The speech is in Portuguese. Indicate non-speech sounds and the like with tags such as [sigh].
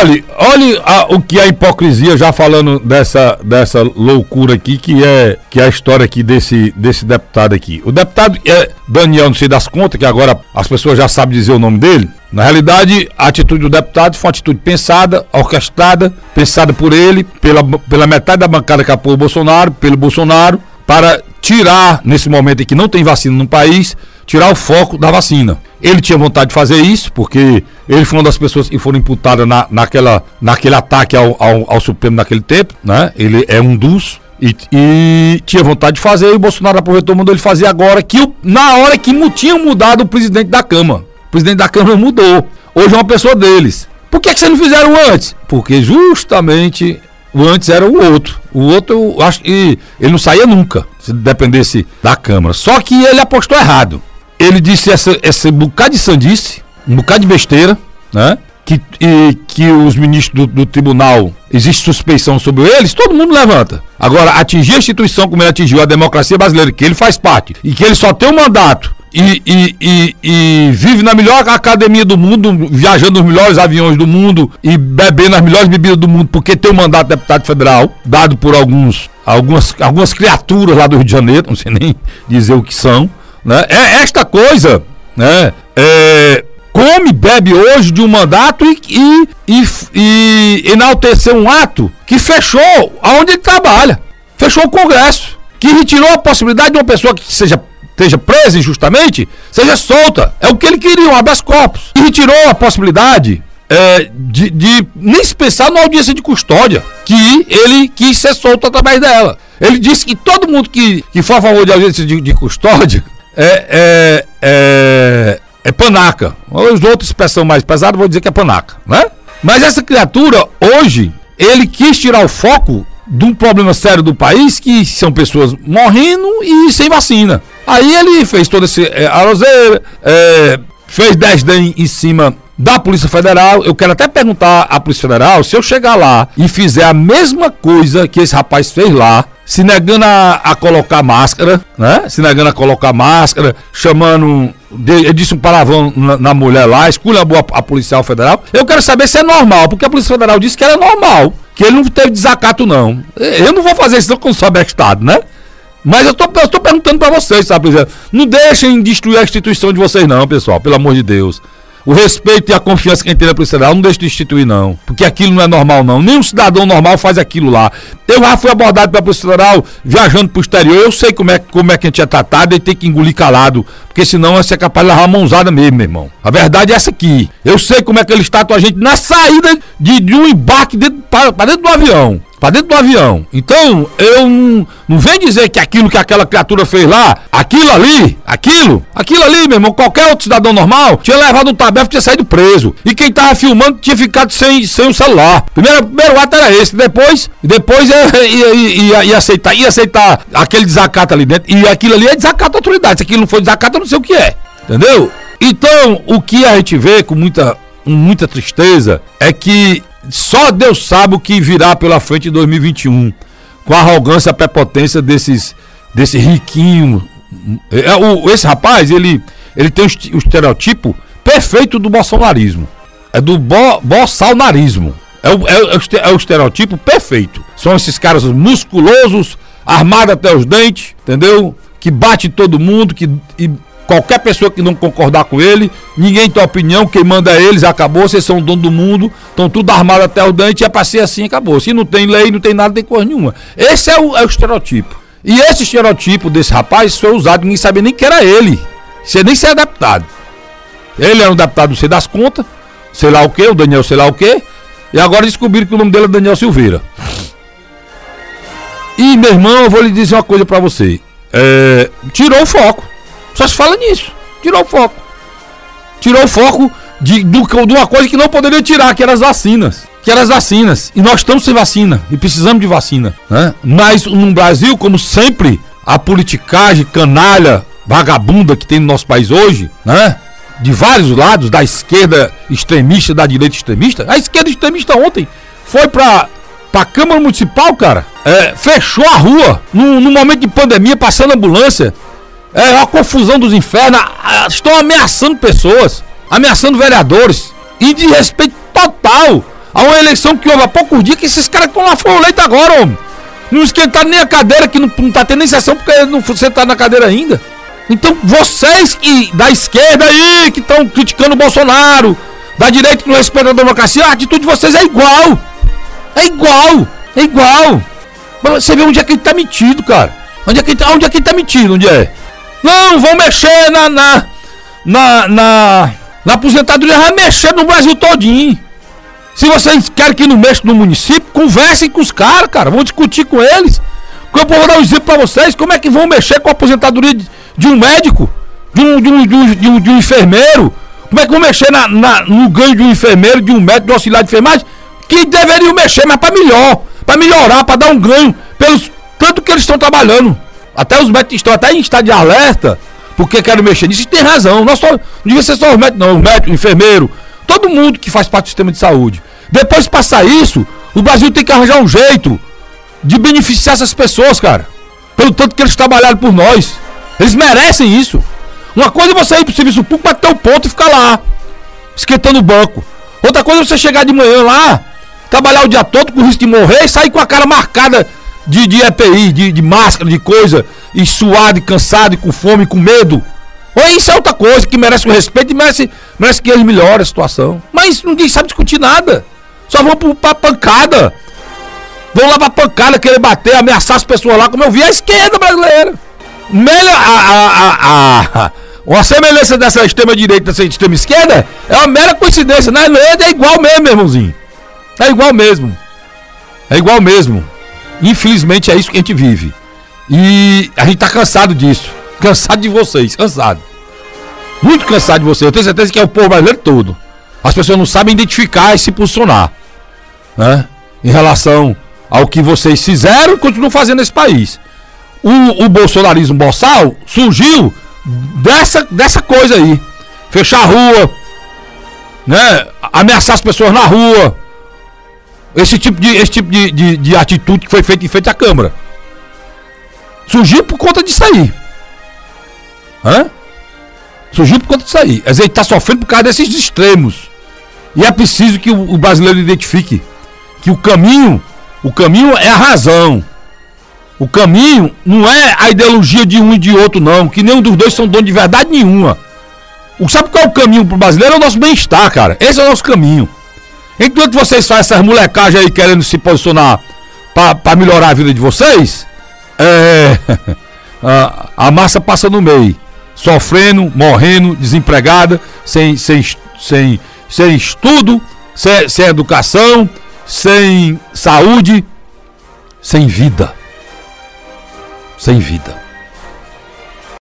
olhe, olhe a, o que a hipocrisia, já falando dessa, dessa loucura aqui, que é, que é a história aqui desse, desse deputado aqui. O deputado é Daniel, não sei das contas, que agora as pessoas já sabem dizer o nome dele. Na realidade, a atitude do deputado foi uma atitude pensada, orquestrada, pensada por ele, pela, pela metade da bancada que apoia o Bolsonaro, pelo Bolsonaro, para tirar, nesse momento em que não tem vacina no país, tirar o foco da vacina. Ele tinha vontade de fazer isso, porque ele foi uma das pessoas que foram imputadas na, naquela, naquele ataque ao, ao, ao Supremo naquele tempo, né? Ele é um dos. E, e, tinha vontade de fazer, e o Bolsonaro aproveitou mandou ele fazer agora, que o, na hora que tinha mudado o presidente da Câmara. O presidente da Câmara mudou. Hoje é uma pessoa deles. Por que, que vocês não fizeram antes? Porque justamente o antes era o outro. O outro, eu acho que ele não saía nunca, se dependesse da Câmara. Só que ele apostou errado. Ele disse essa, esse bocado de sandice, um bocado de besteira, né? Que, e, que os ministros do, do, tribunal, existe suspeição sobre eles, todo mundo levanta. Agora, atingir a instituição como ele atingiu a democracia brasileira, que ele faz parte, e que ele só tem um mandato e, e, e, e, vive na melhor academia do mundo, viajando nos melhores aviões do mundo e bebendo as melhores bebidas do mundo, porque tem um mandato de deputado federal, dado por alguns, algumas, algumas criaturas lá do Rio de Janeiro, não sei nem dizer o que são. Né? É esta coisa, né? É, come, bebe hoje de um mandato e, e, e, e enaltecer um ato que fechou aonde ele trabalha. Fechou o Congresso. Que retirou a possibilidade de uma pessoa que seja esteja presa injustamente, seja solta. É o que ele queria, um habeas corpus. E retirou a possibilidade é, de, de, nem se pensar numa audiência de custódia, que ele quis ser solto através dela. Ele disse que todo mundo que, que for a favor de audiência de, de custódia é, é, é, é panaca. Os outros expressão mais pesada, vou dizer que é panaca, né? Mas essa criatura, hoje, ele quis tirar o foco de um problema sério do país, que são pessoas morrendo e sem vacina. Aí ele fez todo esse é, aroseira, é, fez desdém em cima da Polícia Federal. Eu quero até perguntar à Polícia Federal se eu chegar lá e fizer a mesma coisa que esse rapaz fez lá, se negando a, a colocar máscara, né? Se negando a colocar máscara, chamando. ele disse um palavrão na, na mulher lá, esculhambou a, a policial federal. Eu quero saber se é normal, porque a Polícia Federal disse que era normal, que ele não teve desacato, não. Eu não vou fazer isso com o sob-estado, né? Mas eu tô perguntando para vocês, sabe, Não deixem destruir a instituição de vocês, não, pessoal, pelo amor de Deus. O respeito e a confiança que a gente tem na Polícia Federal não deixa de instituir, não. Porque aquilo não é normal, não. Nenhum cidadão normal faz aquilo lá. Eu já fui abordado pela Polícia Federal viajando pro exterior. Eu sei como é, como é que a gente é tratado e tem que engolir calado. Porque senão você é capaz de levar uma mãozada mesmo, meu irmão. A verdade é essa aqui. Eu sei como é que eles tratam a gente na saída de, de um embarque para dentro do avião para dentro do avião. Então, eu não, não vem dizer que aquilo que aquela criatura fez lá, aquilo ali, aquilo, aquilo ali, meu irmão, qualquer outro cidadão normal tinha levado um tabefe tinha saído preso. E quem tava filmando tinha ficado sem, sem o celular. Primeiro, primeiro ato era esse, depois, depois [laughs] ia, ia, ia, ia, aceitar, ia aceitar aquele desacato ali dentro. E aquilo ali é desacato da autoridade. Se aquilo não for desacato, eu não sei o que é. Entendeu? Então, o que a gente vê com muita, muita tristeza é que só Deus sabe o que virá pela frente em 2021. Com a arrogância a prepotência desses, desse riquinho. É, o, esse rapaz, ele, ele tem o, estereotipo perfeito do bolsonarismo. É do bo, bolsonarismo. É o, é, é o estereotipo perfeito. São esses caras musculosos, armados até os dentes, entendeu? Que bate todo mundo, que e Qualquer pessoa que não concordar com ele, ninguém tem opinião, quem manda é eles, acabou, vocês são o dono do mundo, estão tudo armado até o dente, é pra ser assim, acabou. Se não tem lei, não tem nada, tem coisa nenhuma. Esse é o, é o estereotipo. E esse estereotipo desse rapaz foi usado, ninguém sabia nem que era ele. Você nem ser deputado. Ele era um deputado, sei das contas, sei lá o que, o Daniel sei lá o que, e agora descobriram que o nome dele é Daniel Silveira. E, meu irmão, eu vou lhe dizer uma coisa para você. É, tirou o foco. Só se fala nisso. Tirou o foco. Tirou o foco de, de uma coisa que não poderia tirar, que eram as vacinas. Que eram as vacinas. E nós estamos sem vacina. E precisamos de vacina. Né? Mas no Brasil, como sempre, a politicagem canalha, vagabunda que tem no nosso país hoje, né? De vários lados, da esquerda extremista, da direita extremista. A esquerda extremista ontem foi pra, pra Câmara Municipal, cara. É, fechou a rua. No momento de pandemia, passando ambulância. É uma confusão dos infernos. Estão ameaçando pessoas, ameaçando vereadores. E de respeito total Há uma eleição que houve há poucos dias que esses caras estão lá foram eleitos agora, homem. Não esquentaram nem a cadeira, que não, não tá tendo nem sessão porque não tá na cadeira ainda. Então vocês que da esquerda aí, que estão criticando o Bolsonaro, da direita que não respeita a democracia, a atitude de vocês é igual. É igual. É igual. Você vê onde é que ele tá metido, cara. Onde é que ele tá, onde é que ele tá metido? Onde é? Não, vão mexer na. na. na. na, na aposentadoria, vai mexer no Brasil todinho. Se vocês querem que não mexa no município, conversem com os caras, cara. Vão discutir com eles. Eu vou dar um exemplo pra vocês. Como é que vão mexer com a aposentadoria de, de um médico? De um, de, um, de, um, de, um, enfermeiro? Como é que vão mexer na, na, no ganho de um enfermeiro, de um médico, de um auxiliar de enfermagem? Que deveriam mexer, mas para melhor. para melhorar, para dar um ganho. Pelos tanto que eles estão trabalhando. Até os médicos estão até em estado de alerta, porque querem mexer nisso. E tem razão. Não, só, não devia ser só os médicos, não. Os médicos, enfermeiro, todo mundo que faz parte do sistema de saúde. Depois de passar isso, o Brasil tem que arranjar um jeito de beneficiar essas pessoas, cara. Pelo tanto que eles trabalharam por nós. Eles merecem isso. Uma coisa é você ir pro serviço público, bater o ponto e ficar lá, esquentando o banco. Outra coisa é você chegar de manhã lá, trabalhar o dia todo com risco de morrer e sair com a cara marcada de, de EPI, de, de máscara, de coisa, e suado, e cansado, e com fome, com medo. Ou isso é outra coisa que merece o respeito e merece, merece que eles melhorem a situação. Mas ninguém sabe discutir nada. Só vão pra pancada. Vão lá pra pancada, querer bater, ameaçar as pessoas lá, como eu vi a esquerda brasileira. Melhor, a, a, a, a, uma semelhança dessa extrema-direita dessa extrema-esquerda é uma mera coincidência. Né? É igual mesmo, irmãozinho. É igual mesmo. É igual mesmo. Infelizmente é isso que a gente vive. E a gente tá cansado disso. Cansado de vocês, cansado. Muito cansado de vocês. Eu tenho certeza que é o povo brasileiro todo. As pessoas não sabem identificar e se posicionar. Né? Em relação ao que vocês fizeram e continuam fazendo nesse país. O, o bolsonarismo boçal surgiu dessa, dessa coisa aí. Fechar a rua, né? Ameaçar as pessoas na rua. Esse tipo de, esse tipo de, de, de atitude que foi feita em frente à Câmara. Surgiu por conta disso aí. Hã? Surgiu por conta disso aí. A gente está sofrendo por causa desses extremos. E é preciso que o, brasileiro identifique que o caminho, o caminho é a razão. O caminho não é a ideologia de um e de outro, não. Que nenhum dos dois são dono de verdade nenhuma. O, sabe qual é o caminho pro brasileiro? É o nosso bem-estar, cara. Esse é o nosso caminho. Enquanto vocês fazem essas molecagens aí querendo se posicionar para melhorar a vida de vocês, é, [laughs] a, a, massa passa no meio. Sofrendo, morrendo, desempregada, sem, sem, sem, sem estudo, sem, sem educação, sem saúde, sem vida sem vida.